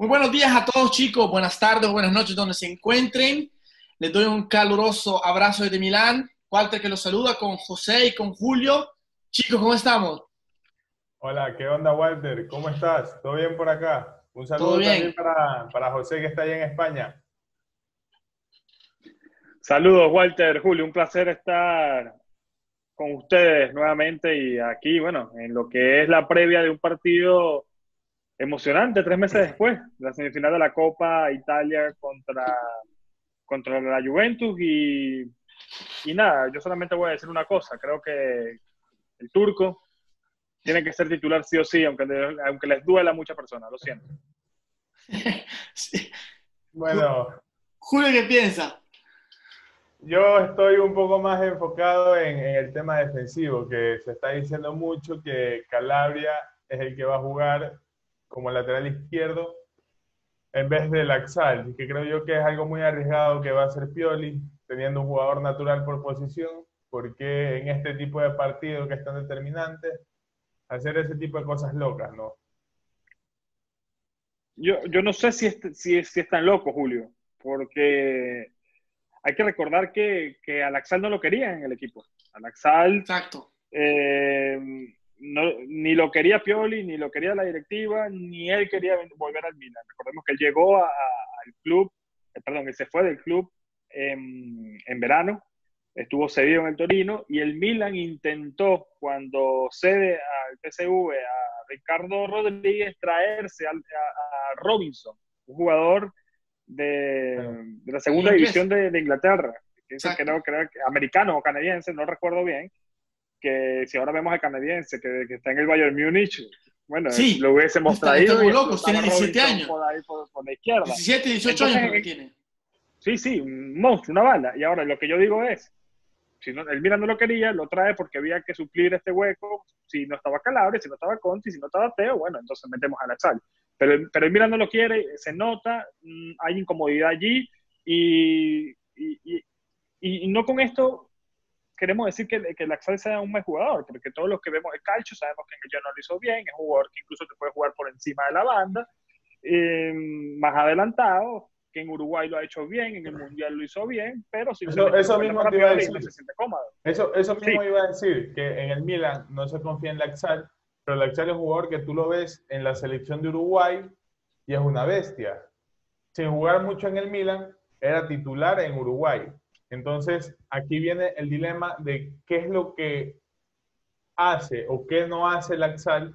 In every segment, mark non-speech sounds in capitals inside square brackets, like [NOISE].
Muy buenos días a todos chicos, buenas tardes, buenas noches donde se encuentren. Les doy un caluroso abrazo desde Milán. Walter que los saluda con José y con Julio. Chicos, ¿cómo estamos? Hola, ¿qué onda Walter? ¿Cómo estás? ¿Todo bien por acá? Un saludo también para, para José que está allá en España. Saludos Walter, Julio, un placer estar con ustedes nuevamente y aquí, bueno, en lo que es la previa de un partido emocionante tres meses después, la semifinal de la Copa Italia contra, contra la Juventus y, y nada, yo solamente voy a decir una cosa, creo que el turco tiene que ser titular sí o sí, aunque, aunque les duela a muchas personas, lo siento. [LAUGHS] Bueno. Julio, ¿qué piensa? Yo estoy un poco más enfocado en, en, el tema defensivo, que se está diciendo mucho que Calabria es el que va a jugar como lateral izquierdo en vez de Laxal, que creo yo que es algo muy arriesgado que va a ser Pioli, teniendo un jugador natural por posición, porque en este tipo de partidos que están determinantes, hacer ese tipo de cosas locas, ¿no? Yo, yo no sé si es, si, si es tan loco, Julio, porque hay que recordar que, que Alaxal no lo quería en el equipo. Alaxal Exacto. Eh, no, ni lo quería Pioli, ni lo quería la directiva, ni él quería volver al Milan. Recordemos que él llegó al club, eh, perdón, que se fue del club en, en, verano, estuvo cedido en el Torino y el Milan intentó, cuando cede al PSV a Ricardo Rodríguez, traerse a, a, Robinson, un jugador de, de la segunda división de, de Inglaterra, que creo, creo, americano o canadiense, no recuerdo bien, que si ahora vemos al canadiense que, que está en el Bayern Múnich, bueno, sí, lo hubiésemos traído. Está muy loco, tiene 17 años. Por ahí, por, por, la izquierda. 17, 18 Entonces, años tiene. Sí, sí, un monstruo, una bala. Y ahora lo que yo digo es, si no, el Milan no lo quería, lo trae porque había que suplir este hueco. Si no estaba Calabria, si no estaba Conti, si no estaba Teo, bueno, entonces metemos a la sal. Pero, pero el Milan no lo quiere, se nota, mm, hay incomodidad allí y, y, y, y no con esto queremos decir que, que Laxal sea un buen jugador, porque todos los que vemos el calcio sabemos que ya no lo hizo bien, es un jugador que incluso te puede jugar por encima de la banda, eh, más adelantado, que en Uruguay lo ha hecho bien, en el Mundial lo hizo bien, pero si eso, eso mismo te iba a decir. No se siente cómodo. Eso, eso mismo sí. iba a decir, que en el Milan no se confía en Laxal, pero Laxal es un jugador que tú lo ves en la selección de Uruguay y es una bestia. Sin jugar mucho en el Milan, era titular en Uruguay entonces, aquí viene el dilema de qué es lo que hace o qué no hace el Axal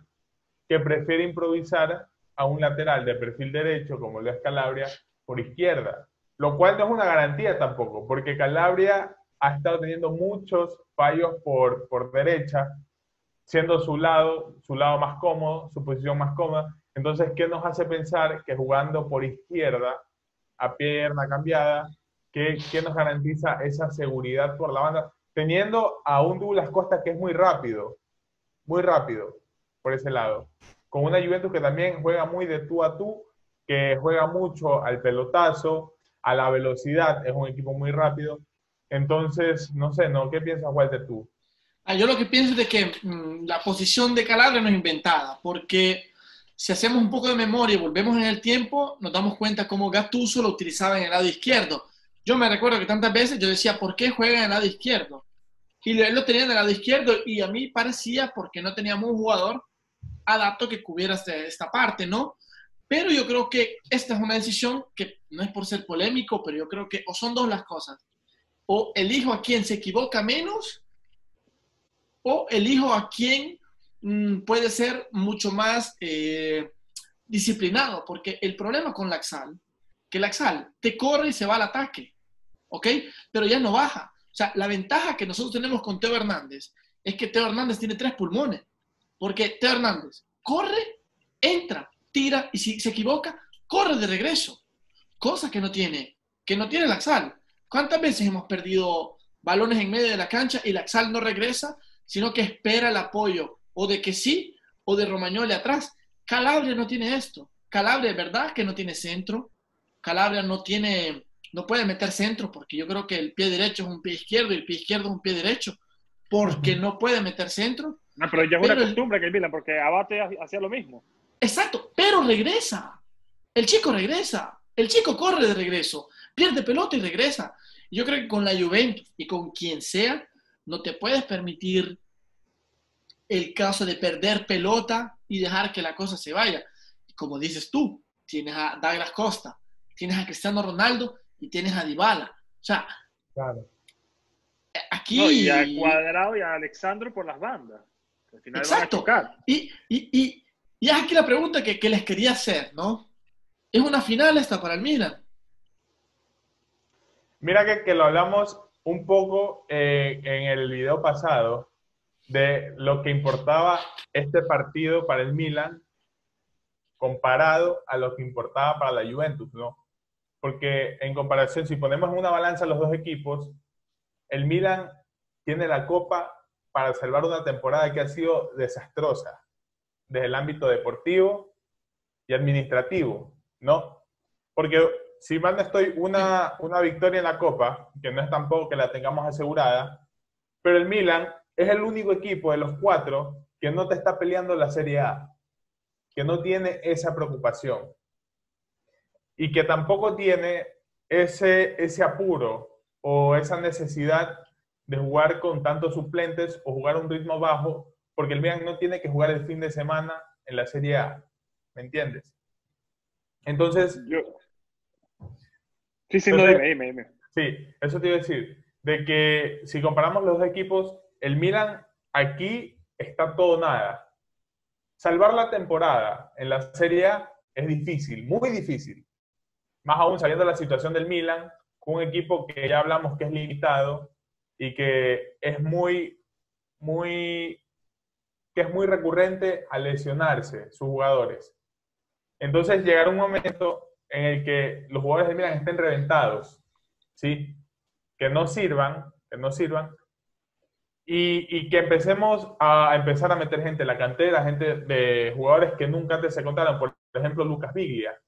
que prefiere improvisar a un lateral de perfil derecho, como lo es Calabria, por izquierda. Lo cual no es una garantía tampoco, porque Calabria ha estado teniendo muchos fallos por, por derecha, siendo su lado, su lado más cómodo, su posición más cómoda. Entonces, ¿qué nos hace pensar que jugando por izquierda, a pierna cambiada, ¿Qué, ¿Qué, nos garantiza esa seguridad por la banda? Teniendo a un Douglas Costa que es muy rápido, muy rápido por ese lado. Con una Juventus que también juega muy de tú a tú, que juega mucho al pelotazo, a la velocidad, es un equipo muy rápido. Entonces, no sé, ¿no? ¿Qué piensas, Walter, tú? Ah, yo lo que pienso es de que mmm, la posición de Calabria no es inventada, porque si hacemos un poco de memoria y volvemos en el tiempo, nos damos cuenta cómo Gattuso lo utilizaba en el lado izquierdo yo me recuerdo que tantas veces yo decía, ¿por qué juega en el lado izquierdo? Y él lo tenía en el lado izquierdo y a mí parecía porque no teníamos un jugador adapto que cubriera esta parte, ¿no? Pero yo creo que esta es una decisión que no es por ser polémico, pero yo creo que o son dos las cosas. O elijo a quien se equivoca menos o elijo a quien mmm, puede ser mucho más eh, disciplinado, porque el problema con Laxal, que Laxal te corre y se va al ataque. ¿Ok? Pero ya no baja. O sea, la ventaja que nosotros tenemos con Teo Hernández es que Teo Hernández tiene tres pulmones. Porque Teo Hernández corre, entra, tira y si se equivoca, corre de regreso. Cosa que no tiene, que no tiene Laxal. ¿Cuántas veces hemos perdido balones en medio de la cancha y Laxal no regresa, sino que espera el apoyo o de que sí o de Romagnoli atrás? Calabria no tiene esto. Calabria verdad que no tiene centro. Calabria no tiene no puede meter centro porque yo creo que el pie derecho es un pie izquierdo y el pie izquierdo es un pie derecho porque no puede meter centro. No, pero ya es una costumbre que el Milan porque Abate hacía lo mismo. Exacto, pero regresa. el chico regresa, el chico corre de regreso, pierde pelota y regresa. Yo creo que con la Juventus y con quien sea, no te puedes permitir el caso de perder pelota y dejar que la cosa se vaya. Como dices tú, tienes a Douglas Costa, tienes a Cristiano Ronaldo y tienes a Dybala. O sea, aquí... y a Cuadrado y a Alexandro por las bandas. Al final Exacto. y, y, y, y, es aquí la pregunta que, que les quería hacer, ¿no? ¿Es una final esta para el Milan? Mira que, que lo hablamos un poco eh, en el video pasado de lo que importaba este partido para el Milan comparado a lo que importaba para la Juventus, ¿no? Porque en comparación, si ponemos una balanza los dos equipos, el Milan tiene la copa para salvar una temporada que ha sido desastrosa desde el ámbito deportivo y administrativo, ¿no? Porque si mal no estoy, una, una victoria en la Copa, que no es tampoco que la tengamos asegurada, pero el Milan es el único equipo de los cuatro que no te está peleando la Serie A, que no tiene esa preocupación y que tampoco tiene ese, ese apuro o esa necesidad de jugar con tantos suplentes o jugar a un ritmo bajo, porque el Milan no tiene que jugar el fin de semana en la Serie A, ¿me entiendes? Entonces... Yo... Sí, sí, no, dime, dime, dime. Sí, eso te iba a decir, de que si comparamos los dos equipos, el Milan aquí está todo nada. Salvar la temporada en la Serie A es difícil, muy difícil. Más aún sabiendo la situación del Milan, un equipo que ya hablamos que es limitado y que es muy, muy, que es muy recurrente a lesionarse sus jugadores. Entonces llegará un momento en el que los jugadores del Milan estén reventados, ¿sí? Que no sirvan, que no sirvan, y, que empecemos a, empezar a meter gente en la cantera, gente de jugadores que nunca antes se contaron. Por ejemplo, Lucas Biglia,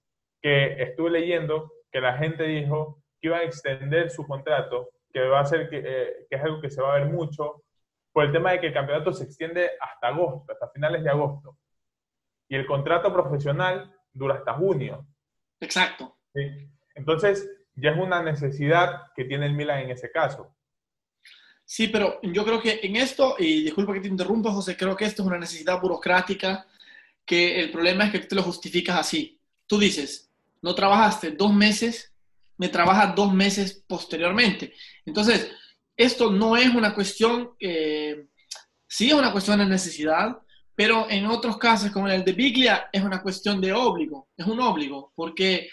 que estuve leyendo que la gente dijo que iba a extender su contrato, que va a ser que, eh, que es algo que se va a ver mucho, por el tema de que el campeonato se extiende hasta agosto, hasta finales de agosto. Y el contrato profesional dura hasta junio. Exacto. ¿Sí? Entonces, ya es una necesidad que tiene el Milan en ese caso. Sí, pero yo creo que en esto, y disculpa que te interrumpa, José, creo que esto es una necesidad burocrática, que el problema es que tú te lo justificas así. Tú dices, no trabajaste dos meses, me trabajas dos meses posteriormente. Entonces, esto no es una cuestión, eh, sí es una cuestión de necesidad, pero en otros casos, como el de Biglia, es una cuestión de obligo, es un obligo, porque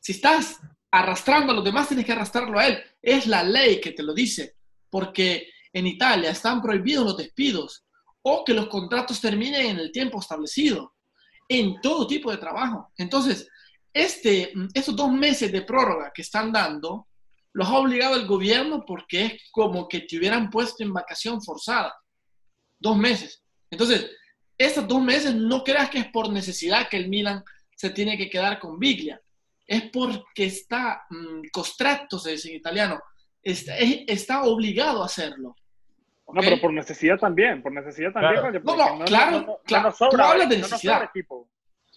si estás arrastrando a los demás, tienes que arrastrarlo a él. Es la ley que te lo dice porque en Italia están prohibidos los despidos o que los contratos terminen en el tiempo establecido, en todo tipo de trabajo. Entonces, este, estos dos meses de prórroga que están dando, los ha obligado el gobierno porque es como que te hubieran puesto en vacación forzada. Dos meses. Entonces, estos dos meses no creas que es por necesidad que el Milan se tiene que quedar con Biglia. Es porque está mmm, se dice en italiano, está, obligado a hacerlo. No, pero por necesidad también, por necesidad también. no, no, claro, claro. tú hablas de necesidad.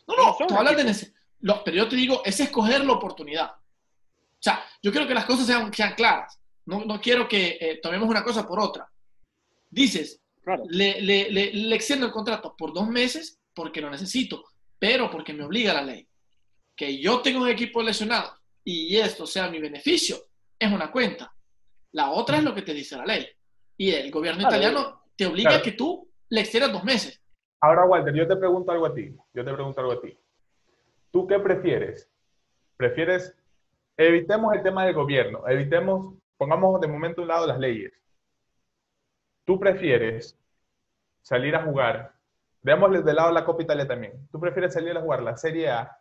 No, no, tú hablas de necesidad. Pero yo te digo, es escoger la oportunidad. O sea, yo quiero que las cosas sean, sean claras. No, no quiero que eh, tomemos una cosa por otra. Dices, le, le, le, le extiendo el contrato por dos meses porque lo necesito, pero porque me obliga la ley. Que yo tengo un equipo lesionado y esto sea mi beneficio, es una cuenta. La otra es lo que te dice la ley. Y el gobierno italiano te obliga a que tú le extiendas dos meses. Ahora, Walter, yo te pregunto algo a ti. Yo te pregunto algo a ti. ¿Tú qué prefieres? ¿Prefieres, evitemos el tema del gobierno, evitemos, pongamos de momento a un lado las leyes. ¿Tú prefieres salir a jugar, veámosle de lado la Copa Italia también, ¿tú prefieres salir a jugar la Serie A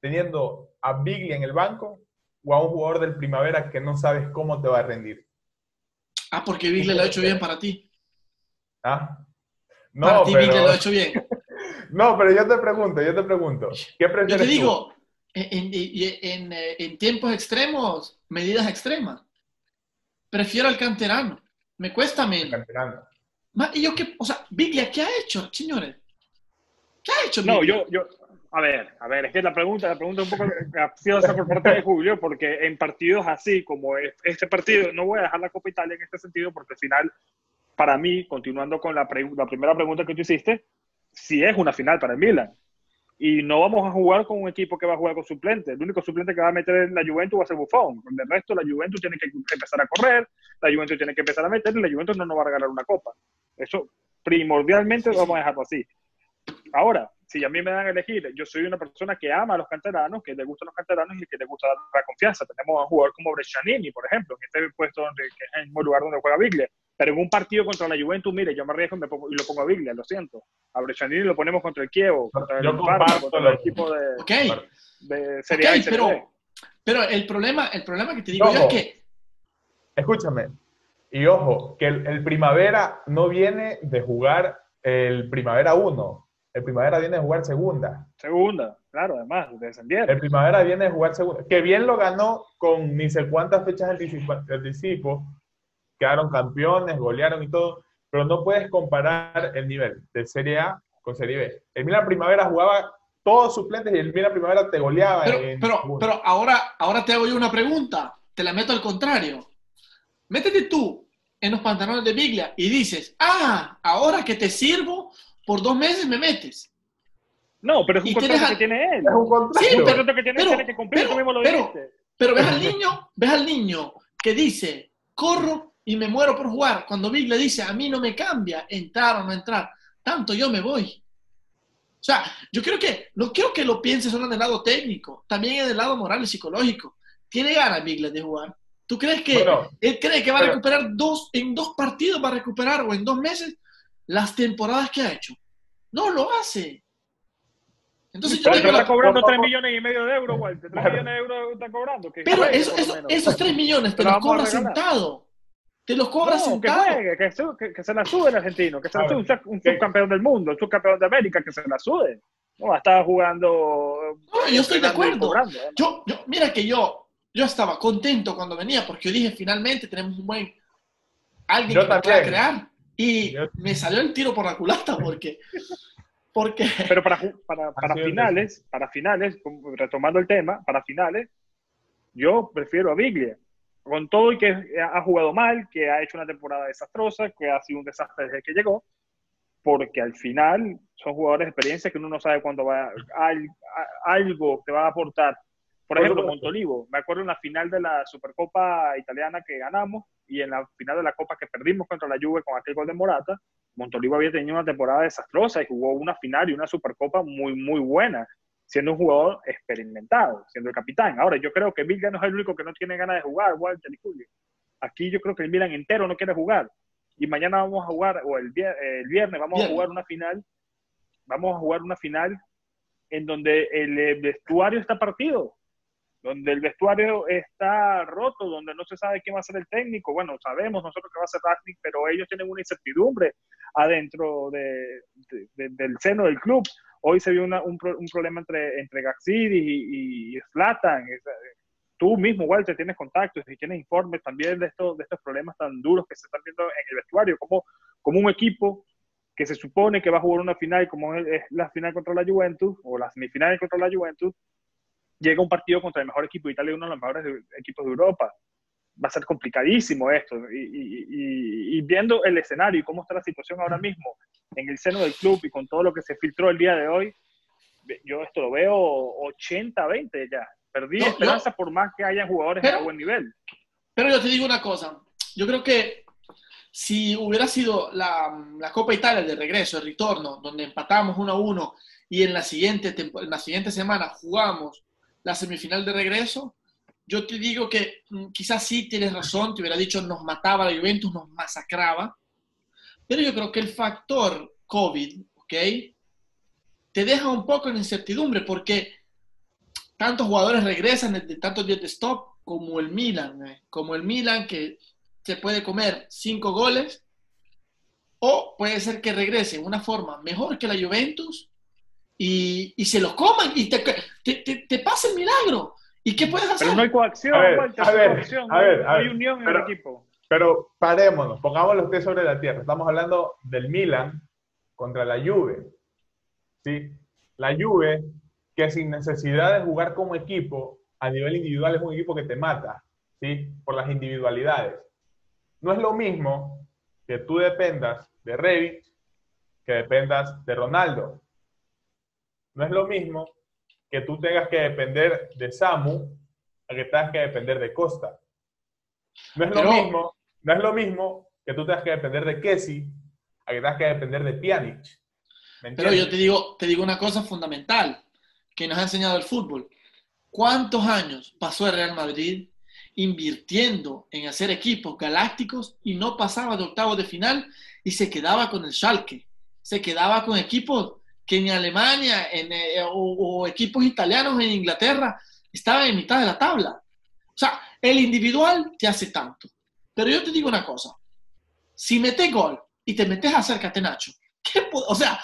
teniendo a Bigli en el banco o a un jugador del primavera que no sabes cómo te va a rendir. Ah, porque Bigle lo ha hecho bien para ti. ¿Ah? No, para ti pero... lo ha hecho bien. No, pero yo te pregunto, yo te pregunto. ¿Qué prefieres Yo te digo, En, en, en, tiempos extremos, medidas extremas. Prefiero al canterano. Me cuesta menos. canterano. ¿Y yo qué? O sea, Biglia, ¿qué ha hecho, señores? ¿Qué ha hecho? No, yo, yo, A ver, a ver, es que la pregunta, la pregunta es un poco capciosa por parte de Julio, porque en partidos así como este partido, no voy a dejar la Copa Italia en este sentido, porque al final, para mí, continuando con la, la primera pregunta que tú hiciste, si es una final para el Milan. Y no vamos a jugar con un equipo que va a jugar con suplentes. El único suplente que va a meter en la Juventus va a ser Buffon. El resto, la Juventus tiene que empezar a correr, la Juventus tiene que empezar a meter y la Juventus no nos va a regalar una copa. Eso primordialmente vamos a dejarlo así. Ahora, si a mí me dan a elegir, yo soy una persona que ama a los canteranos, que le gustan los canteranos y que le gusta la confianza. Tenemos a un jugador como Brescianini, por ejemplo, en este puesto donde, que es el mismo lugar donde juega Biglia. Pero en un partido contra la Juventus, mire, yo me arriesgo y, me pongo, y lo pongo a Biglia, lo siento. A Brescianini lo ponemos contra el Kievo, contra el, contra el equipo de, okay. de Serie A y Serie pero, pero el problema, el problema que te digo yo es que... Escúchame, y ojo, que el, el Primavera no viene de jugar el Primavera 1, el Primavera viene a jugar segunda. Segunda, claro, además, descendieron. El Primavera viene a jugar segunda. Que bien lo ganó con ni sé cuántas fechas de anticipo. Quedaron campeones, golearon y todo. Pero no puedes comparar el nivel de Serie A con Serie B. El Milan Primavera jugaba todos suplentes y el Milan Primavera te goleaba. Pero, pero, ahora, ahora te hago yo una pregunta. Te la meto al contrario. Métete tú en los pantalones de Biglia y dices, ah, ahora que te sirvo, por dos meses me metes. No, pero es un contrato que tiene él. Es un contrato. Sí, pero, que tiene, tiene que cumplir, pero, tú mismo lo pero, pero, ves al niño, ves al niño que dice, corro y me muero por jugar. Cuando Big le dice, a mí no me cambia entrar o no entrar, tanto yo me voy. O sea, yo creo que, no quiero que lo pienses solo en el lado técnico, también en el lado moral y psicológico. Tiene ganas Bigler de jugar. ¿Tú crees que él cree que va a recuperar dos, en dos partidos va a recuperar o en dos meses las temporadas que ha hecho. No lo hace. Entonces yo está cobrando 3 millones y medio de euros, Walter. 3 millones de euros está cobrando. Pero esos 3 millones te los cobra sentado. Te los cobra sentado. Que, que, se la sube el argentino. Que se la sube un, subcampeón del mundo, un subcampeón de América, que se la sube. No, estaba jugando. No, yo estoy de acuerdo. yo, yo, mira que yo, yo estaba contento cuando venía porque yo dije finalmente tenemos un buen alguien que pueda crear. Y me salió el tiro por la culata porque... porque... Pero para, para, para finales, para finales, retomando el tema, para finales, yo prefiero a Biglia. Con todo y que ha jugado mal, que ha hecho una temporada desastrosa, que ha sido un desastre desde que llegó, porque al final son jugadores de experiencia que uno no sabe cuándo va a, algo te va a aportar. Por ejemplo, Montolivo. Me acuerdo en la final de la Supercopa italiana que ganamos, y en la final de la Copa que perdimos contra la Juve con aquel gol de Morata, Montolivo había tenido una temporada desastrosa y jugó una final y una Supercopa muy, muy buena, siendo un jugador experimentado, siendo el capitán. Ahora, yo creo que Milan no es el único que no tiene ganas de jugar, Walter y Julio. Aquí yo creo que el Milan entero no quiere jugar. Y mañana vamos a jugar, o el, viernes vamos a jugar una final, vamos a jugar una final en donde el vestuario está partido donde el vestuario está roto, donde no se sabe quién va a ser el técnico. Bueno, sabemos nosotros que va a ser Ragnick, pero ellos tienen una incertidumbre adentro de, del seno del club. Hoy se vio un, un, problema entre, entre y, y Zlatan. Tú mismo, Walter, tienes contactos y tienes informes también de estos, de estos problemas tan duros que se están viendo en el vestuario, como, como un equipo que se supone que va a jugar una final como es la final contra la Juventus o la semifinal contra la Juventus, llega un partido contra el mejor equipo de Italia, uno de los mejores equipos de Europa. Va a ser complicadísimo esto. Y, viendo el escenario y cómo está la situación ahora mismo en el seno del club y con todo lo que se filtró el día de hoy, yo esto lo veo 80-20 ya. Perdí esperanza por más que haya jugadores de buen nivel. Pero yo te digo una cosa. Yo creo que si hubiera sido la, la Copa Italia de regreso, el retorno, donde empatamos 1 a 1 y en la siguiente, en la siguiente semana jugamos la semifinal de regreso, yo te digo que mm, quizás sí tienes razón, te hubiera dicho nos mataba la Juventus, nos masacraba, pero yo creo que el factor COVID, ¿ok? Te deja un poco en incertidumbre porque tantos jugadores regresan de, tantos días de stop como el Milan, ¿eh? como el Milan que se puede comer cinco goles o puede ser que regrese en una forma mejor que la Juventus y, y se lo coman y te, te, te, pasa el milagro. ¿Y qué puedes hacer? Pero no hay coacción, a ver, a ver, no hay unión en el equipo. Pero parémonos, pongamos los pies sobre la tierra. Estamos hablando del Milan contra la Juve. ¿Sí? La Juve que sin necesidad de jugar como equipo, a nivel individual es un equipo que te mata, ¿sí? Por las individualidades. No es lo mismo que tú dependas de Revit que dependas de Ronaldo. No es lo mismo que tú tengas que depender de Samu a que tengas que depender de Costa. No es lo mismo, no es lo mismo que tú tengas que depender de Kessi a que tengas que depender de Pjanic. Pero yo te digo, te digo una cosa fundamental que nos ha enseñado el fútbol. ¿Cuántos años pasó el Real Madrid invirtiendo en hacer equipos galácticos y no pasaba de octavo de final y se quedaba con el Schalke? Se quedaba con equipos que en Alemania en, eh, o, equipos italianos en Inglaterra estaban en mitad de la tabla. O sea, el individual te hace tanto. Pero yo te digo una cosa. Si metes gol y te metes a hacer catenacho, ¿qué o sea,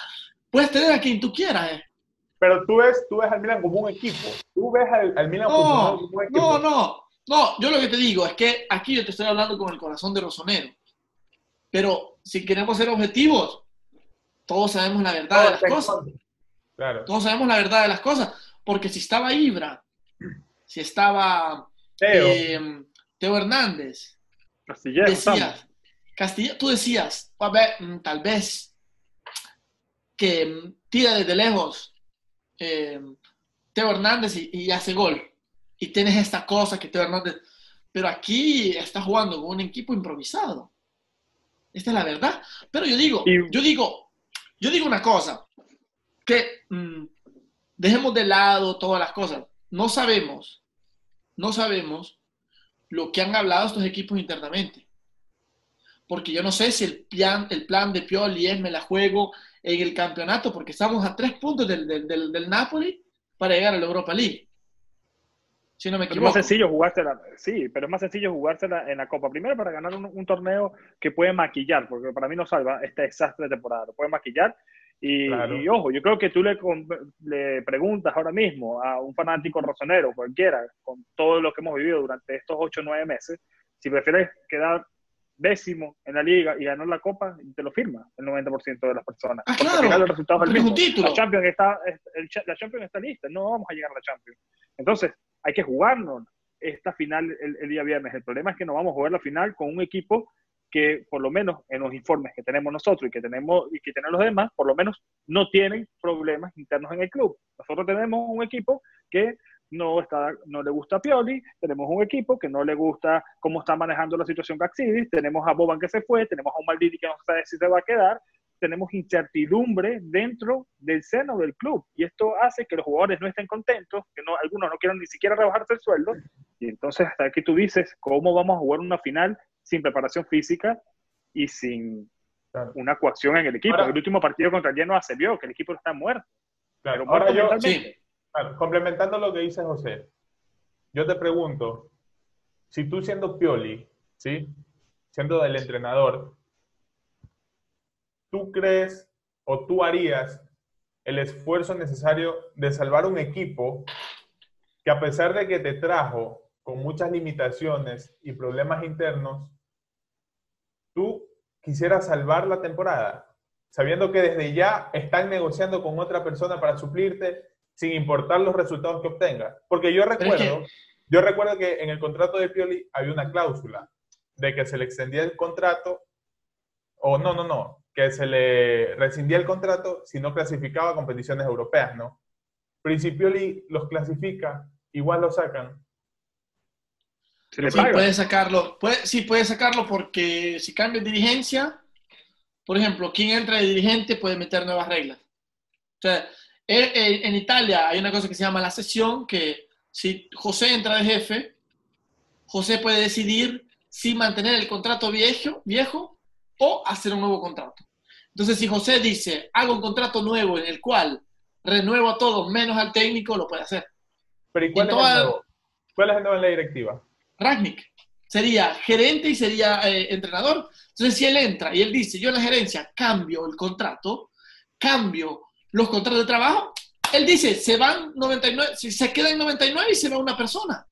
puedes tener a quien tú quieras, ¿eh? Pero tú ves, tú ves al Milan como un equipo. Tú ves al, Milan como un equipo. No, no, no. Yo lo que te digo es que aquí yo te estoy hablando con el corazón de Rosonero. Pero si queremos ser objetivos, todos sabemos la verdad de las cosas. Claro. Todos sabemos la verdad de las cosas. Porque si estaba Ibra, si estaba Teo, eh, Teo Hernández, Castilla, decías, Castilla, tú decías, mm, tal vez que mm, tira desde lejos eh, Teo Hernández y, hace gol. Y tienes esta cosa que Teo Hernández... Pero aquí está jugando con un equipo improvisado. Esta es la verdad. Pero yo digo, yo digo, yo digo una cosa, que mm, dejemos de lado todas las cosas. No sabemos, no sabemos lo que han hablado estos equipos internamente. Porque yo no sé si el plan, de Pioli es me la juego en el campeonato, porque estamos a tres puntos del, del, Napoli para llegar a la Europa League. Si no me equivoco. Es más sencillo jugársela, sí, pero es más sencillo jugársela en la Copa. Primero para ganar un, torneo que puede maquillar, porque para mí no salva este desastre de temporada, lo puede maquillar. Y, ojo, yo creo que tú le, le, preguntas ahora mismo a un fanático rosonero, cualquiera, con todo lo que hemos vivido durante estos ocho o nueve meses, si prefieres quedar décimo en la liga y ganó la copa, te lo firma el 90% de las personas. Ah, claro. los resultados del título. La Champions, está, la Champions está lista, no vamos a llegar a la Champions. Entonces, hay que jugarnos esta final el, día viernes. El problema es que no vamos a jugar la final con un equipo que, por lo menos en los informes que tenemos nosotros y que tenemos y que tienen los demás, por lo menos no tienen problemas internos en el club. Nosotros tenemos un equipo que no, está, no le gusta a Pioli, tenemos un equipo que no le gusta cómo está manejando la situación Gaxidis, tenemos a Boban que se fue, tenemos a un Maldini que no sabe si se va a quedar, tenemos incertidumbre dentro del seno del club y esto hace que los jugadores no estén contentos, que no, algunos no quieran ni siquiera rebajarse el sueldo y entonces hasta aquí tú dices, ¿cómo vamos a jugar una final sin preparación física y sin una coacción en el equipo? el último partido contra el Genoa se vio que el equipo está muerto. Claro. Ahora yo, complementando lo que dice José, yo te pregunto, si tú siendo Pioli, ¿sí? siendo el entrenador, ¿tú crees o tú harías el esfuerzo necesario de salvar un equipo que a pesar de que te trajo con muchas limitaciones y problemas internos, tú quisieras salvar la temporada, sabiendo que desde ya están negociando con otra persona para suplirte sin importar los resultados que obtenga. Porque yo recuerdo, yo recuerdo que en el contrato de Pioli había una cláusula de que se le extendía el contrato, o no, no, no, que se le rescindía el contrato si no clasificaba a competiciones europeas, ¿no? Pero si Pioli los clasifica, igual lo sacan. sí, puede sacarlo, puede, sí, puede sacarlo porque si cambia dirigencia, por ejemplo, quien entra de dirigente puede meter nuevas reglas. O sea, en Italia hay una cosa que se llama la sesión, que si José entra de jefe, José puede decidir si mantener el contrato viejo, viejo o hacer un nuevo contrato. Entonces, si José dice, hago un contrato nuevo en el cual renuevo a todos menos al técnico, lo puede hacer. Pero ¿y cuál, es, el nuevo? cuál es el nuevo en la directiva? Ragnick. Sería gerente y sería eh, entrenador. Entonces, si él entra y él dice, yo en la gerencia cambio el contrato, cambio los contratos de trabajo, él dice, se van 99, se queda en 99 y se va una persona.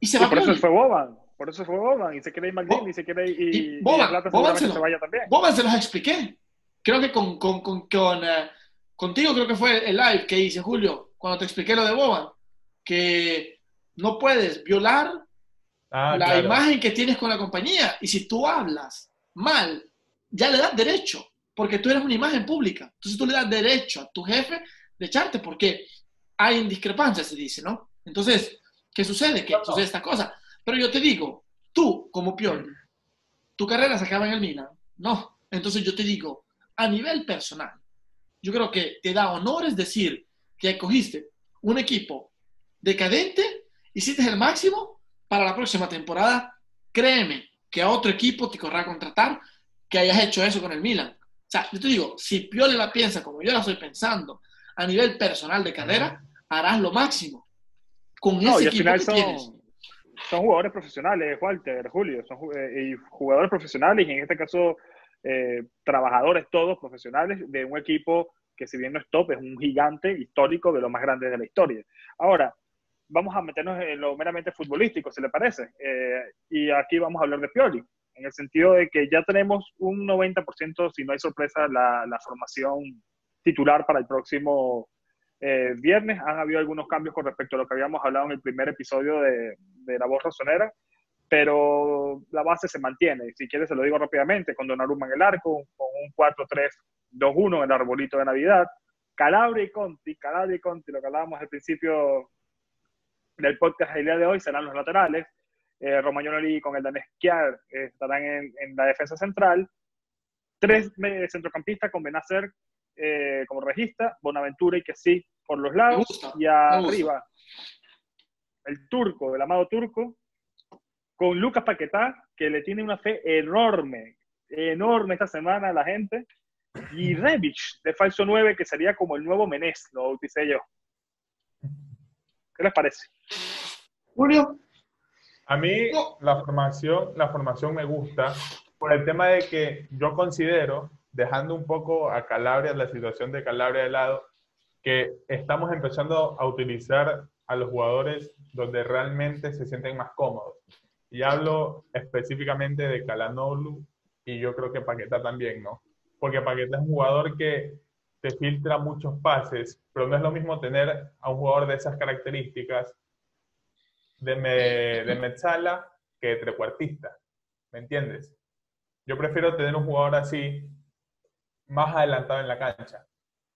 Y se va por eso fue Boban, por eso fue Boban, y se queda ahí Maldini, y se queda ahí, y, Boban, se, vaya también. Boban se los expliqué. Creo que con, con, con, con eh, contigo creo que fue el live que hice, Julio, cuando te expliqué lo de Boban, que no puedes violar Ah, la claro. imagen que tienes con la compañía. Y si tú hablas mal, ya le das derecho, porque tú eres una imagen pública. Entonces tú le das derecho a tu jefe de echarte, porque hay discrepancias, se dice, ¿no? Entonces, ¿qué sucede? Que No, no. sucede esta cosa. Pero yo te digo, tú, como Pioli, tu carrera se acaba en el Milan. No. Entonces yo te digo, a nivel personal, yo creo que te da honores decir que cogiste un equipo decadente, hiciste el máximo para la próxima temporada. Créeme que a otro equipo te corrá contratar que hayas hecho eso con el Milan. O sea, yo te digo, si Pioli la piensa como yo la estoy pensando, a nivel personal de carrera, harás lo máximo con No, ese y al equipo final que son, tienes. Son jugadores profesionales, Walter, Julio, son eh, jugadores profesionales y en este caso eh, trabajadores todos profesionales de un equipo que si bien no es top, es un gigante histórico de los más grandes de la historia. Ahora, vamos a meternos en lo meramente futbolístico, si le parece. Eh, y aquí vamos a hablar de Pioli, en el sentido de que ya tenemos un 90%, si no hay sorpresa, la, la formación titular para el próximo eh, viernes. Han habido algunos cambios con respecto a lo que habíamos hablado en el primer episodio de, de La Voz Razonera, pero la base se mantiene. Si quieres, se lo digo rápidamente, con Donnarumma en el arco, con un 4-3-2-1 en el arbolito de Navidad. Calabria y Conti, Calabria y Conti, lo que hablábamos al principio del podcast el día de hoy, serán los laterales. Eh, Romagnoli con el danés Kjær eh, estarán en, la defensa central. Tres centrocampistas con Benacer eh, como regista, Bonaventura y que sí por los lados. gusta, y arriba, el turco, el amado turco, con Lucas Paquetá, que le tiene una fe enorme, enorme esta semana a la gente. Y Rebic, de falso 9, que sería como el nuevo Menés, lo bauticé yo. ¿Qué les parece? Julio, A mí la formación, la formación me gusta por el tema de que yo considero, dejando un poco a Calabria, la situación de Calabria de lado, que estamos empezando a utilizar a los jugadores donde realmente se sienten más cómodos. Y hablo específicamente de Calanoglu y yo creo que Paquetá también, ¿no? Porque Paquetá es un jugador que te filtra muchos pases, pero no es lo mismo tener a un jugador de esas características de, de Metzala que de trecuartista. ¿Me entiendes? Yo prefiero tener un jugador así más adelantado en la cancha.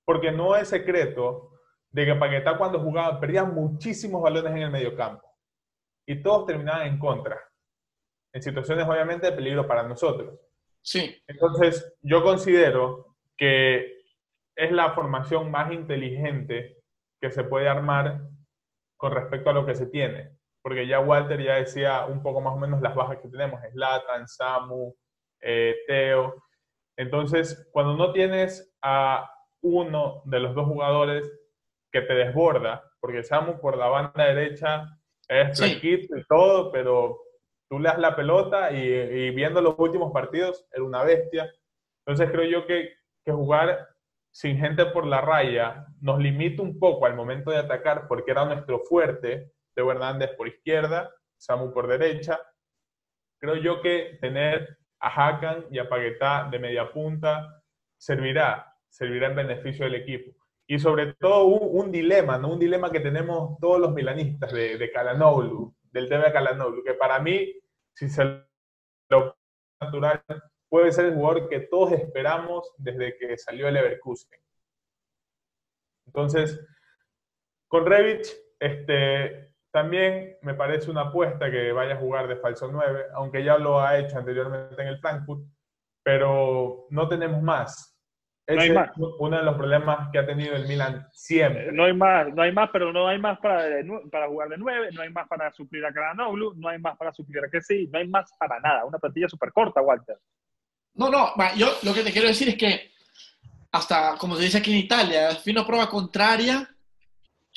Porque no es secreto de que Paquetá cuando jugaba perdía muchísimos balones en el mediocampo. Y todos terminaban en contra. En situaciones obviamente de peligro para nosotros. sí, Entonces, yo considero que es la formación más inteligente que se puede armar con respecto a lo que se tiene. Porque ya Walter ya decía un poco más o menos las bajas que tenemos, Slatan, Samu, eh, Teo. Entonces, cuando no tienes a uno de los dos jugadores que te desborda, porque Samu por la banda derecha es Sí. flaquito y todo, pero tú le das la pelota y, y viendo los últimos partidos era una bestia. Entonces creo yo que, que jugar sin gente por la raya nos limita un poco al momento de atacar porque era nuestro fuerte, Teo Hernández por izquierda, Samu por derecha. Creo yo que tener a Hakan y a Paquetá de media punta servirá, servirá en beneficio del equipo. Y sobre todo un, dilema, ¿no? Un dilema que tenemos todos los milanistas de, de Calhanoglu, del tema de Calhanoglu, que para mí, si se lo natural, puede ser el jugador que todos esperamos desde que salió el Leverkusen. Entonces, con Revich, este, también me parece una apuesta que vaya a jugar de falso 9, aunque ya lo ha hecho anteriormente en el Frankfurt, pero no tenemos más. No hay Ese más. es uno de los problemas que ha tenido el Milan siempre. Eh, No hay más, no hay más, pero no hay más para, para jugar de nueve, no hay más para suplir a Karanoglu, no hay más para suplir a Kessi, no hay más para nada. Una plantilla súper corta, Walter. No, no, yo lo que te quiero decir es que hasta, como se dice aquí en Italia, fino prueba contraria,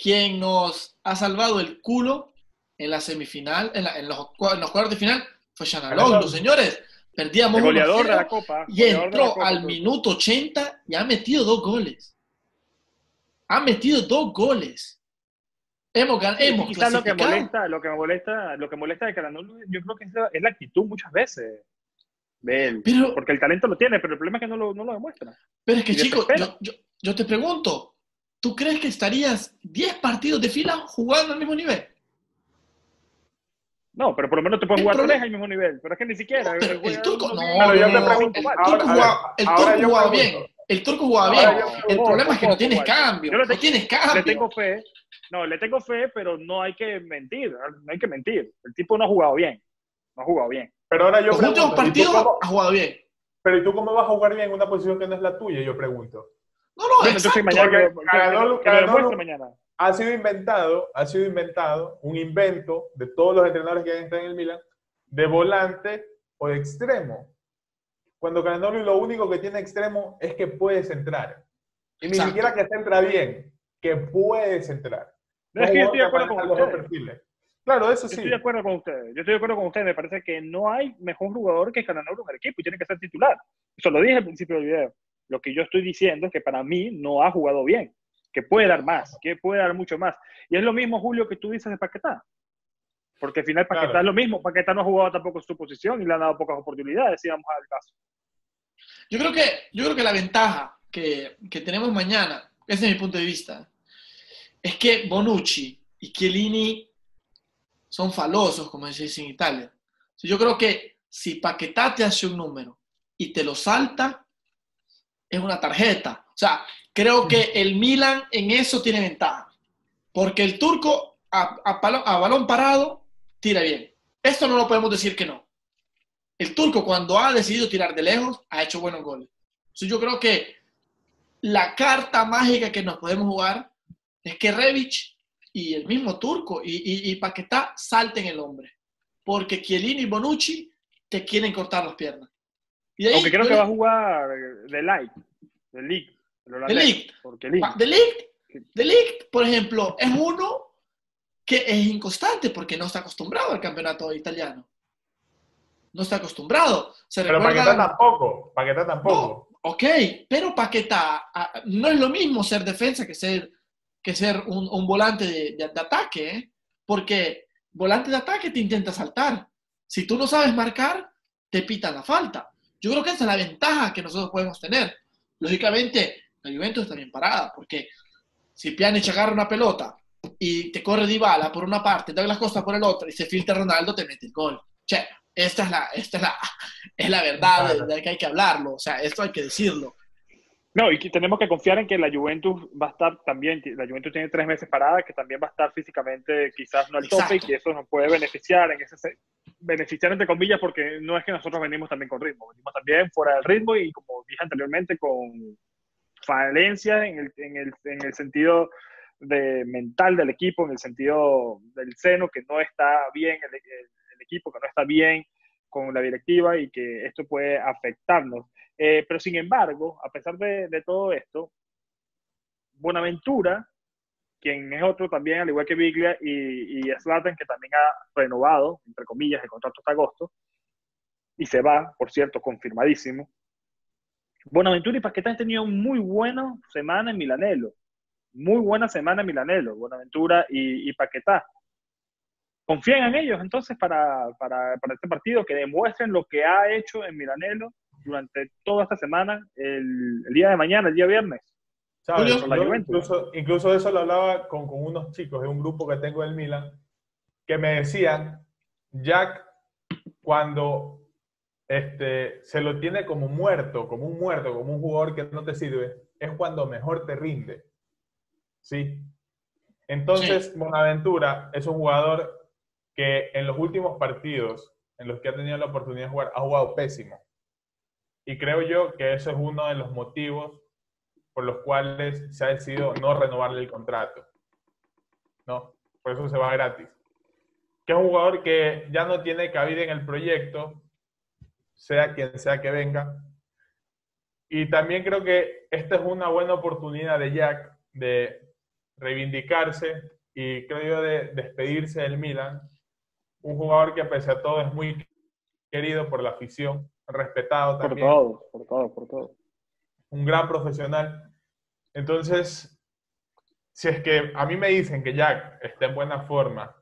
quien nos ha salvado el culo en la semifinal, en, la- en los, cua- en los cuartos de final, fue Shanaloglu, señores. Perdíamos El goleador 1-0 de la Copa. y entró Copa, al tú. minuto 80 y ha metido dos goles. Ha metido dos goles. Hemos, gan- hemos Quizás lo que molesta, lo que molesta, lo que molesta de Karanoglu, yo creo que es la, es la actitud muchas veces de él. Pero, Porque el talento lo tiene, pero el problema es que no lo, no lo demuestra. pero es que, chicos, desespera. yo, yo, yo te pregunto, ¿tú crees que estarías 10 partidos de fila jugando al mismo nivel? No, pero por lo menos te puedes jugar problema- tres al mismo nivel. Pero es que ni siquiera. Juega el turco, no, yo te pregunto, el ahora- turco jugaba, el turco jugaba bien. El turco jugaba Ahora bien. El problema es que no tienes cambio. Yo le No tienes Le cambio. tengo fe. No, le tengo fe, pero no hay que mentir. No hay que mentir. El tipo no ha jugado bien. No ha jugado bien. Pero ahora yo Los pregunto, últimos ¿y tú partidos ha jugado bien. pero ¿y tú cómo vas a jugar bien en una posición que no es la tuya? Yo pregunto. No, no, Bueno, exacto. mañana que, que- Caradolo- que mañana. Ha sido inventado, ha sido inventado un invento de todos los entrenadores que están en el Milan de volante o de extremo. Cuando Cananoli lo único que tiene extremo es que puedes entrar. Y ni Exacto. siquiera que se entra bien, que puedes entrar. No, es que yo estoy de acuerdo con ustedes. perfiles. Claro, eso Yo sí. estoy de acuerdo con ustedes. Yo estoy de acuerdo con ustedes. Me parece que no hay mejor jugador que Cananoro en el equipo y tiene que ser titular. Eso lo dije al principio del video. Lo que yo estoy diciendo es que para mí no ha jugado bien, que puede dar más, que puede dar mucho más. Y es lo mismo, Julio, que tú dices de Paquetá. Porque al final Paquetá Claro. es lo mismo. Paquetá no ha jugado tampoco en su posición y le han dado pocas oportunidades, si vamos al caso. Yo creo que, yo creo que la ventaja que, que tenemos mañana, ese es mi punto de vista, es que Bonucci y Chiellini son falosos, como se dice en Italia. Yo creo que si Paquetá te hace un número y te lo salta, es una tarjeta. O sea, creo que el Milan en eso tiene ventaja. Porque el turco a, a palo- a balón parado tira bien. Esto no lo podemos decir que no. El turco cuando ha decidido tirar de lejos ha hecho buenos goles. Entonces, yo creo que la carta mágica que nos podemos jugar es que Revich y el mismo turco y, y, y Paquetá salten el hombre. Porque Chiellini y Bonucci te quieren cortar las piernas. Y ahí, Aunque creo que va a jugar de Light, de League. el holandés, De Ligt. Por Chiellini. Ah, De Ligt, De Ligt, por ejemplo, es uno que es inconstante porque no está acostumbrado al campeonato italiano. No está acostumbrado. Se Pero recuerda- Paquetá tampoco. Paquetá tampoco. Ok, pero Paquetá ah, no es lo mismo ser defensa que ser, que ser un, un volante de, de- de ataque, ¿eh? porque volante de ataque te intenta saltar. Si tú no sabes marcar, te pitan la falta. Yo creo que esa es la ventaja que nosotros podemos tener. Lógicamente, la Juventus está bien parada, porque si Pjanic agarra una pelota y te corre Dybala por una parte, Douglas Costa por el otro y se filtra Ronaldo, te mete el gol. Che, esta es la, esta es la, [LAUGHS] es la verdad de, de que hay que hablarlo. O sea, esto hay que decirlo. No, y que tenemos que confiar en que la Juventus va a estar también, la Juventus tiene tres meses parada, que también va a estar físicamente quizás no al tope y que eso nos puede beneficiar, en ese, se- beneficiar entre comillas, porque no es que nosotros venimos también con ritmo, venimos también fuera del ritmo y como dije anteriormente, con falencias en el, en el, en el sentido de mental del equipo, en el sentido del seno, que no está bien el, el- el equipo, que no está bien con la directiva y que esto puede afectarnos. Eh, pero sin embargo, a pesar de, todo esto, Buenaventura, quien es otro también, al igual que Biglia y, y que también ha renovado, entre comillas, el contrato hasta agosto, y se va, por cierto, confirmadísimo. Buenaventura y Paquetá han tenido muy buena semana en Milanelo. Muy buena semana en Milanelo, Buenaventura y, y Paquetá. Confían en ellos entonces para, para, para este partido, que demuestren lo que ha hecho en Milanelo durante toda esta semana, el, el día de mañana, el día viernes. ¿Sabes? Yo incluso, incluso eso lo hablaba con, con unos chicos de un grupo que tengo del Milan, que me decían, Jack, cuando este, se lo tiene como muerto, como un muerto, como un jugador que no te sirve, es cuando mejor te rinde. ¿Sí? Entonces, Bonaventura es un jugador que en los últimos partidos en los que ha tenido la oportunidad de jugar, ha jugado pésimo. Y creo yo que eso es uno de los motivos por los cuales se ha decidido no renovarle el contrato. ¿No? Por eso se va gratis. Que es un jugador que ya no tiene cabida en el proyecto, sea quien sea que venga. Y también creo que esta es una buena oportunidad de Jack de reivindicarse y creo yo de despedirse del Milan. Un jugador que pese a todo es muy querido por la afición, respetado Por también todo, por todo, por todo. un gran profesional. Entonces, si es que a mí me dicen que Jack está en buena forma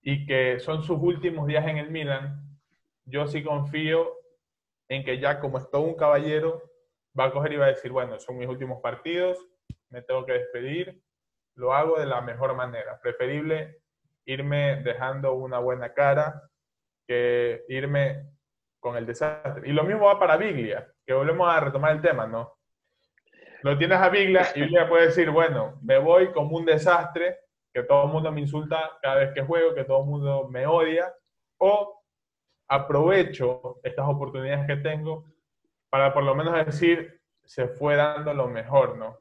y que son sus últimos días en el Milan, yo sí confío en que Jack, como es todo un caballero, va a coger y va a decir, bueno, son mis últimos partidos, me tengo que despedir, lo hago de la mejor manera. Preferible irme dejando una buena cara que irme con el desastre. Y lo mismo va para Biglia, que volvemos a retomar el tema, ¿no? Lo tienes a Biglia y Biglia puede decir, bueno, me voy como un desastre, que todo el mundo me insulta cada vez que juego, que todo el mundo me odia, o aprovecho estas oportunidades que tengo para por lo menos decir, se fue dando lo mejor, ¿no?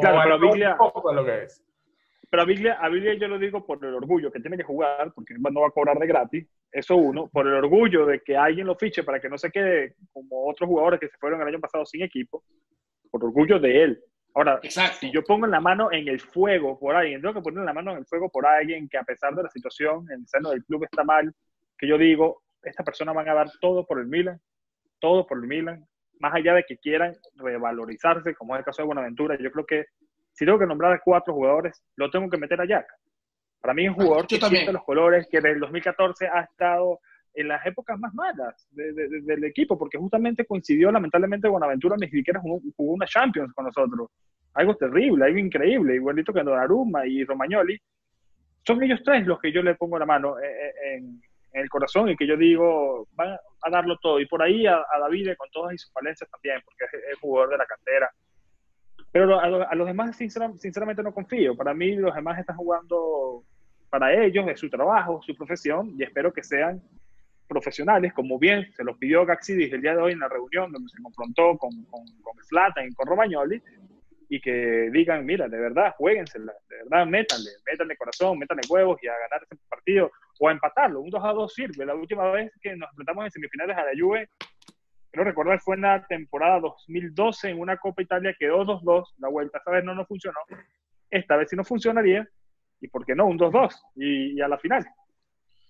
claro, pero Biglia, lo que es. Pero a Biglia, a Biglia yo lo digo por el orgullo que tiene que jugar, porque no va a cobrar de gratis, eso uno, por el orgullo de que alguien lo fiche para que no se quede como otros jugadores que se fueron el año pasado sin equipo, por orgullo de él. Ahora, si yo pongo la mano en el fuego por alguien, tengo que poner la mano en el fuego por alguien que a pesar de la situación en el seno del club está mal, que yo digo, esta persona van a dar todo por el Milan, todo por el Milan, más allá de que quieran revalorizarse, como es el caso de Buenaventura, yo creo que si tengo que nombrar a cuatro jugadores, lo tengo que meter a Jack. Para mí es un jugador que siente los colores, que desde el 2014 ha estado en las épocas más malas del equipo, porque justamente coincidió, lamentablemente, Buenaventura ni siquiera jugó, jugó, una Champions con nosotros. Algo terrible, algo increíble, igualito que Donnarumma y Romagnoli. Son ellos tres los que yo le pongo la mano eh, eh, en, el corazón y que yo digo, van a darlo todo. Y por ahí a, David con todas sus falencias también, porque es, jugador de la cantera. Pero a, los demás, sinceramente, no confío. Para mí, los demás están jugando para ellos, es su trabajo, su profesión, y espero que sean profesionales, como bien se los pidió Gaxidis el día de hoy en la reunión donde se confrontó con, con, con Slatan y con Romagnoli, y que digan, mira, de verdad, jueguensela, de verdad, métanle, métanle corazón, métanle huevos y a ganar ese partido o a empatarlo. Un 2 a 2 sirve. La última vez que nos enfrentamos en semifinales a la Juve, creo recordar, fue en la temporada 2012 en una Copa Italia, quedó 2-2, la vuelta esta vez no nos funcionó. Esta vez sí no funcionaría, y por qué no, un 2-2 y, a la final.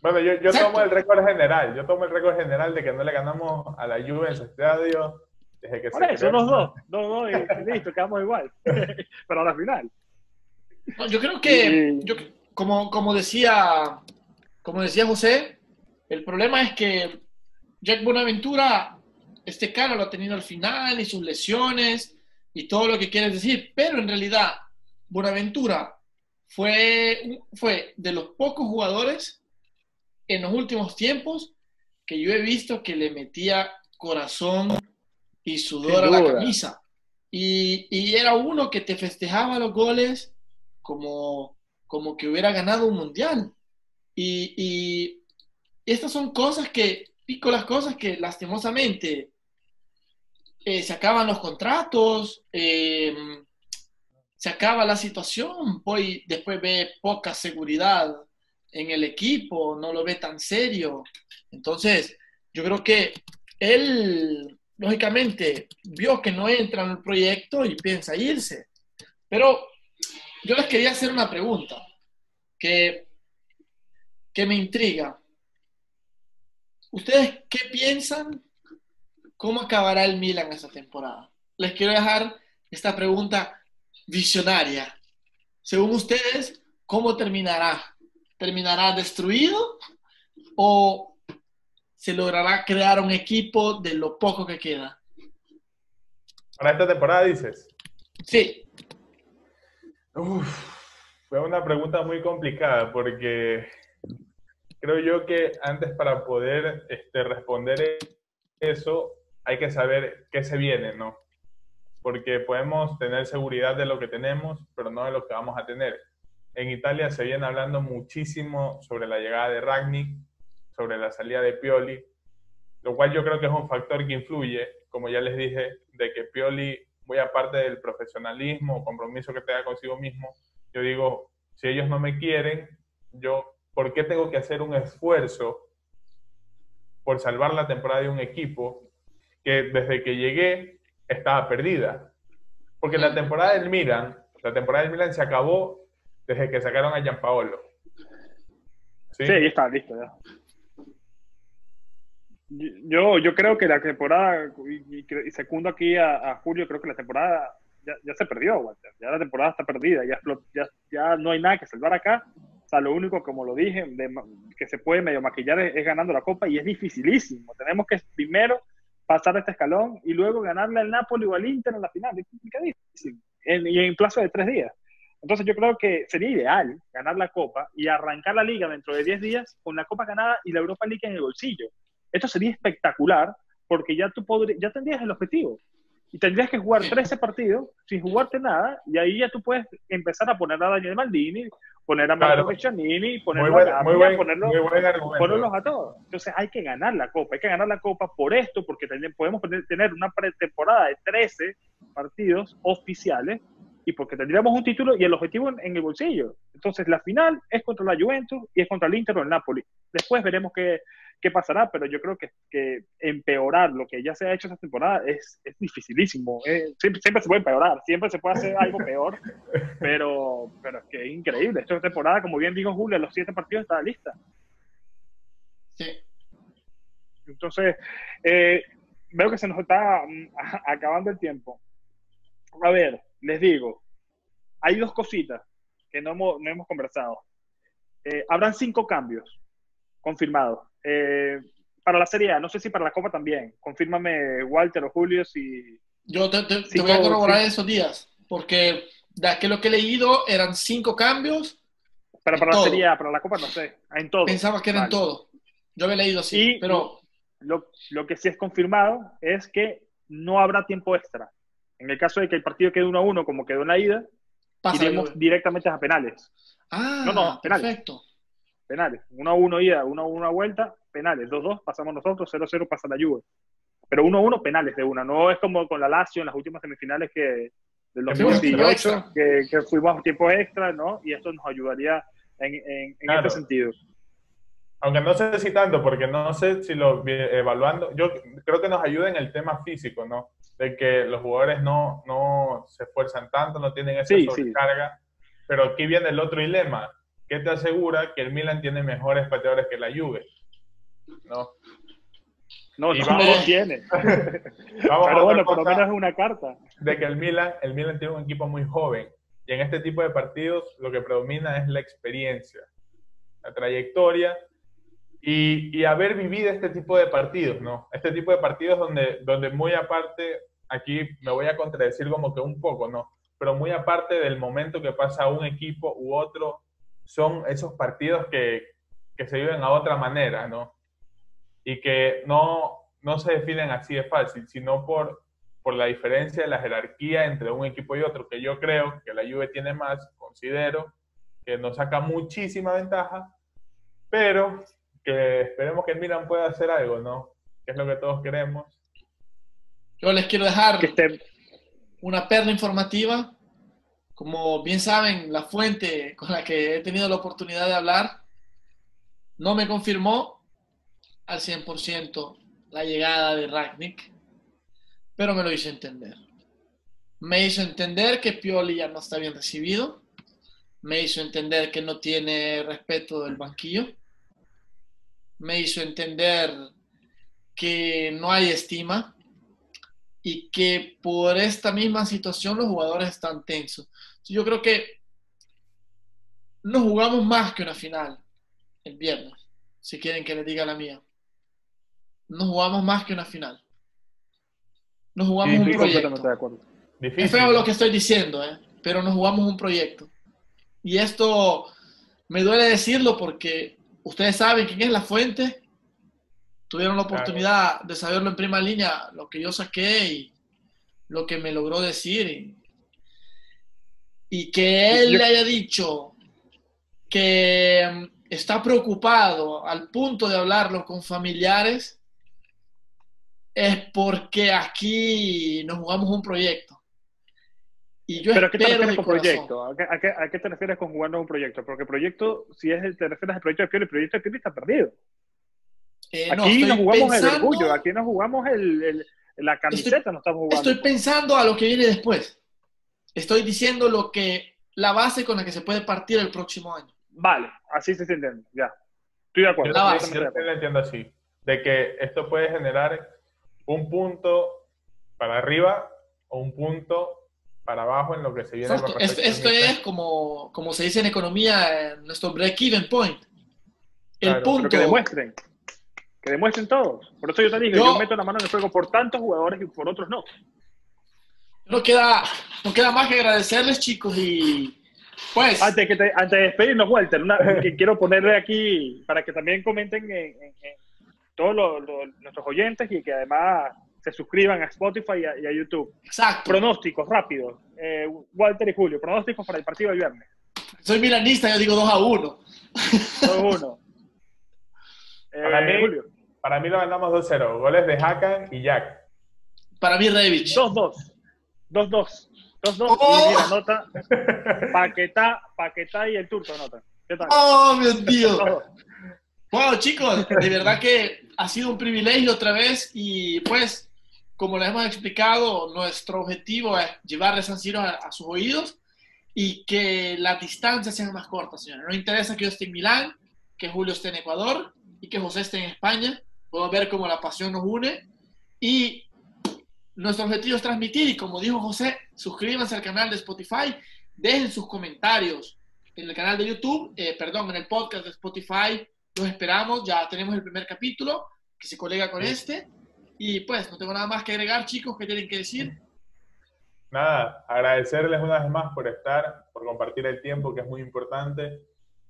Bueno, yo, yo tomo el récord general, yo tomo el récord general de que no le ganamos a la Juve en su estadio desde que Por eso, los dos, dos, dos y [LAUGHS] listo, quedamos igual, [LAUGHS] pero a la final. yo creo que, yo, como, como, decía, como decía José, el problema es que Jack Bonaventura, este cara lo ha tenido al final y sus lesiones y todo lo que quieres decir, pero en realidad Bonaventura fue, fue de los pocos jugadores en los últimos tiempos que yo he visto que le metía corazón y sudor a la camisa. Y, y, era uno que te festejaba los goles como, como que hubiera ganado un mundial. Y, y estas son cosas que, pico las cosas que lastimosamente eh, se acaban los contratos, eh, se acaba la situación, pues después ve poca seguridad en el equipo, no lo ve tan serio. Entonces, yo creo que él, lógicamente, vio que no entra en el proyecto y piensa irse. Pero yo les quería hacer una pregunta que, que me intriga. ¿Ustedes qué piensan? ¿Cómo acabará el Milan esta temporada? Les quiero dejar esta pregunta visionaria. Según ustedes, ¿cómo terminará? ¿Terminará destruido o se logrará crear un equipo de lo poco que queda? Para esta temporada dices. Sí. fue una pregunta muy complicada porque creo yo que antes para poder este, responder eso hay que saber qué se viene, ¿no? Porque podemos tener seguridad de lo que tenemos, pero no de lo que vamos a tener. En Italia se viene hablando muchísimo sobre la llegada de Ragnick, sobre la salida de Pioli, lo cual yo creo que es un factor que influye, como ya les dije, de que Pioli, muy aparte del profesionalismo, compromiso que tenga consigo mismo, yo digo, si ellos no me quieren, yo, ¿por qué tengo que hacer un esfuerzo por salvar la temporada de un equipo que desde que llegué estaba perdida. Porque la temporada del Milan, la temporada del Milan se acabó desde que sacaron a Gianpaolo. Sí, sí está listo ya. Yo, yo creo que la temporada, y, segundo aquí a, Julio, creo que la temporada ya, ya se perdió, Walter. Ya la temporada está perdida, ya, ya, ya, no hay nada que salvar acá. O sea, lo único, como lo dije, que se puede medio maquillar es ganando la copa y es dificilísimo. Tenemos que primero pasar este escalón y luego ganarle al Napoli o al Inter en la final. Es complicadísimo. en, y en plazo de tres días. Entonces yo creo que sería ideal ganar la Copa y arrancar la liga dentro de 10 días con la Copa ganada y la Europa League en el bolsillo. Esto sería espectacular porque ya tú ya tendrías el objetivo. Y tendrías que jugar 13 partidos sin jugarte nada y ahí ya tú puedes empezar a poner a Daniel Maldini, poner a Mario Vecchianini, ponerlo a ponerlos a todos. Entonces hay que ganar la Copa, hay que ganar la Copa por esto, porque podemos tener una pretemporada de 13 partidos oficiales y porque tendríamos un título y el objetivo en, el bolsillo. Entonces, la final es contra la Juventus y es contra el Inter o el Napoli. Después veremos qué, qué pasará, pero yo creo que, que, empeorar lo que ya se ha hecho esta temporada es, es dificilísimo. Eh, siempre, siempre, se puede empeorar, siempre se puede hacer algo peor, pero, pero es que es increíble. Esta temporada, como bien dijo Julio, los siete partidos está lista. Sí. Entonces, eh, veo que se nos está mm, [LAUGHS] acabando el tiempo. A ver, les digo, hay dos cositas que no hemos, no hemos conversado. Eh, habrán cinco cambios confirmados. Eh, para la Serie A, no sé si para la Copa también. Confírmame, Walter o Julio, si... Yo te, voy a corroborar esos días, porque de que lo que he leído eran cinco cambios. Pero para la Serie A, para la Copa no sé, en todo. Pensaba que eran todo. Yo había leído así, pero... Lo, lo que sí es confirmado es que no habrá tiempo extra. En el caso de que el partido quede 1 a 1, como quedó en la ida, iremos directamente a penales. Ah, no, no, penales. Perfecto. Penales. 1 a 1 ida, 1 a 1 vuelta, penales. 2 2 pasamos nosotros, 0 0 pasa la Juve. Pero 1 a 1 penales de una. No es como con la Lazio en las últimas semifinales que del 2018, que, que fuimos a tiempo extra, ¿no? Y esto nos ayudaría en, en, en este sentido aunque no sé si tanto, porque no sé si lo evaluando, yo creo que nos ayuda en el tema físico, ¿no? De que los jugadores no, no se esfuerzan tanto, no tienen esa sobrecarga. Pero aquí viene el otro dilema. ¿Qué te asegura que el Milan tiene mejores pateadores que la Juve? ¿No? No, no, vamos, tiene. [LAUGHS] vamos Pero bueno, por lo menos es una carta. De que el Milan, el Milan tiene un equipo muy joven. Y en este tipo de partidos lo que predomina es la experiencia, la trayectoria y, haber vivido este tipo de partidos, ¿no? Este tipo de partidos donde, donde muy aparte, aquí me voy a contradecir como que un poco, ¿no? Pero muy aparte del momento que pasa un equipo u otro, son esos partidos que, que se viven a otra manera, ¿no? Y que no, no se definen así de fácil, sino por, por la diferencia de la jerarquía entre un equipo y otro, que yo creo que la Juve tiene más, considero que nos saca muchísima ventaja, pero que esperemos que el Milan pueda hacer algo, ¿no? Que es lo que todos queremos. Yo les quiero dejar una perla informativa. Como bien saben, la fuente con la que he tenido la oportunidad de hablar no me confirmó al 100% la llegada de Ragnick, pero me lo hizo entender. Me hizo entender que Pioli ya no está bien recibido, me hizo entender que no tiene respeto del banquillo me hizo entender que no hay estima y que por esta misma situación los jugadores están tensos. Yo creo que no jugamos más que una final el viernes, si quieren que les diga la mía. No jugamos más que una final. No jugamos un proyecto. Es feo lo que estoy diciendo, ¿eh? pero nos jugamos un proyecto. Y esto me duele decirlo porque ustedes saben quién es la fuente, tuvieron la oportunidad de saberlo en primera línea, lo que yo saqué y lo que me logró decir. Y, que él le haya dicho que mm, está preocupado al punto de hablarlo con familiares, es porque aquí nos jugamos un proyecto. Y yo ¿Pero qué te refieres con proyecto? ¿A qué, te refieres con jugando un proyecto? Porque proyecto, si es te refieres al proyecto de Pioli, el proyecto de Pioli está perdido. Eh, aquí no, jugamos el orgullo, aquí no jugamos el, la camiseta, no estamos jugando. Estoy pensando a lo que viene después. Estoy diciendo lo que la base con la que se puede partir el próximo año. Vale, así se entiende, ya. Estoy de acuerdo. Yo, lo entiendo así, de que esto puede generar un punto para arriba o un punto para abajo en lo que se viene. Esto, es como, como se dice en economía, nuestro break-even point. El punto. que demuestren. Que demuestren todos. Por eso yo te digo, yo, meto la mano en el fuego por tantos jugadores y por otros no. No queda, no queda más que agradecerles, chicos, y pues... Antes, que te- antes de despedirnos, Walter, una- que [LAUGHS] quiero ponerle aquí para que también comenten en, en- en todos los, los- nuestros oyentes y que además se suscriban a Spotify y a, y a YouTube. Exacto. Pronósticos, rápidos. Eh, Walter y Julio, pronósticos para el partido del viernes. Soy milanista, yo digo 2 a 1. 2-1. Eh, Para mí- Julio, Para mí lo ganamos 2-0. Goles de Hakan y Jack. Para mí, Revich. 2-2. 2-2. 2-2. ¡Oh! Y mira, nota Paquetá, Paquetá y el turco nota. ¿Qué tal? ¡Oh, mi Dios! 2-2. Bueno, chicos, de verdad que ha sido un privilegio otra vez y pues, como les hemos explicado, nuestro objetivo es llevarles San Siro a, a sus oídos y que las distancias sean más cortas, señores. No interesa que yo esté en Milán, que Julio esté en Ecuador y que José esté en España. Podemos ver cómo la pasión nos une y nuestro objetivo es transmitir y como dijo José, suscríbanse al canal de Spotify, dejen sus comentarios en el canal de YouTube, eh, perdón, en el podcast de Spotify. Los esperamos, ya tenemos el primer capítulo que se colega con este. Y pues, no tengo nada más que agregar, chicos, ¿qué tienen que decir? Nada, agradecerles una vez más por estar, por compartir el tiempo, que es muy importante,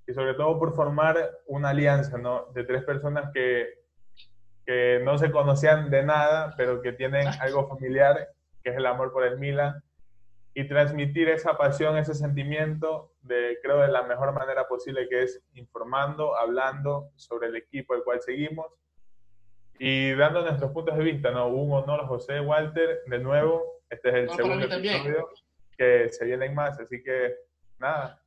y sobre todo por formar una alianza, ¿no? De tres personas que, que no se conocían de nada, pero que tienen algo familiar, que es el amor por el Milan, y transmitir esa pasión, ese sentimiento, de, creo, de la mejor manera posible, que es informando, hablando sobre el equipo al cual seguimos, y dando nuestros puntos de vista, ¿no? Un honor, José Walter, de nuevo. Este es el para segundo episodio que se vienen más, así que nada.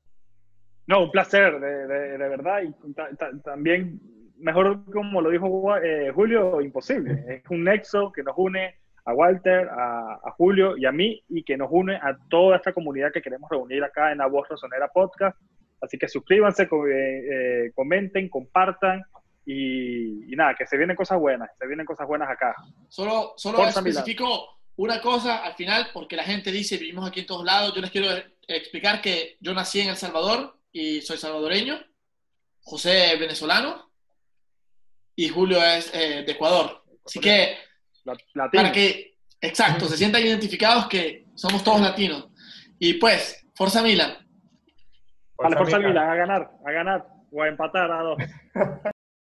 No, un placer, de, de- de verdad. Y ta- ta- también, mejor como lo dijo eh, Julio, imposible. Es un nexo que nos une a Walter, a, a Julio y a mí, y que nos une a toda esta comunidad que queremos reunir acá en la Voz Rosonera Podcast. Así que suscríbanse, co- eh, eh, comenten, compartan. Y, y nada, que se vienen cosas buenas, se vienen cosas buenas acá. Solo, solo Forza Milán. especifico una cosa al final, porque la gente dice, vivimos aquí en todos lados. Yo les quiero explicar que yo nací en El Salvador y soy salvadoreño. José es venezolano y Julio es eh, de Ecuador. Así que, La- Latino. para que, exacto, se sientan identificados que somos todos latinos. Y pues, Forza Milan. Vale, Forza Milan. Milan, a ganar, a ganar o a empatar a dos. [LAUGHS]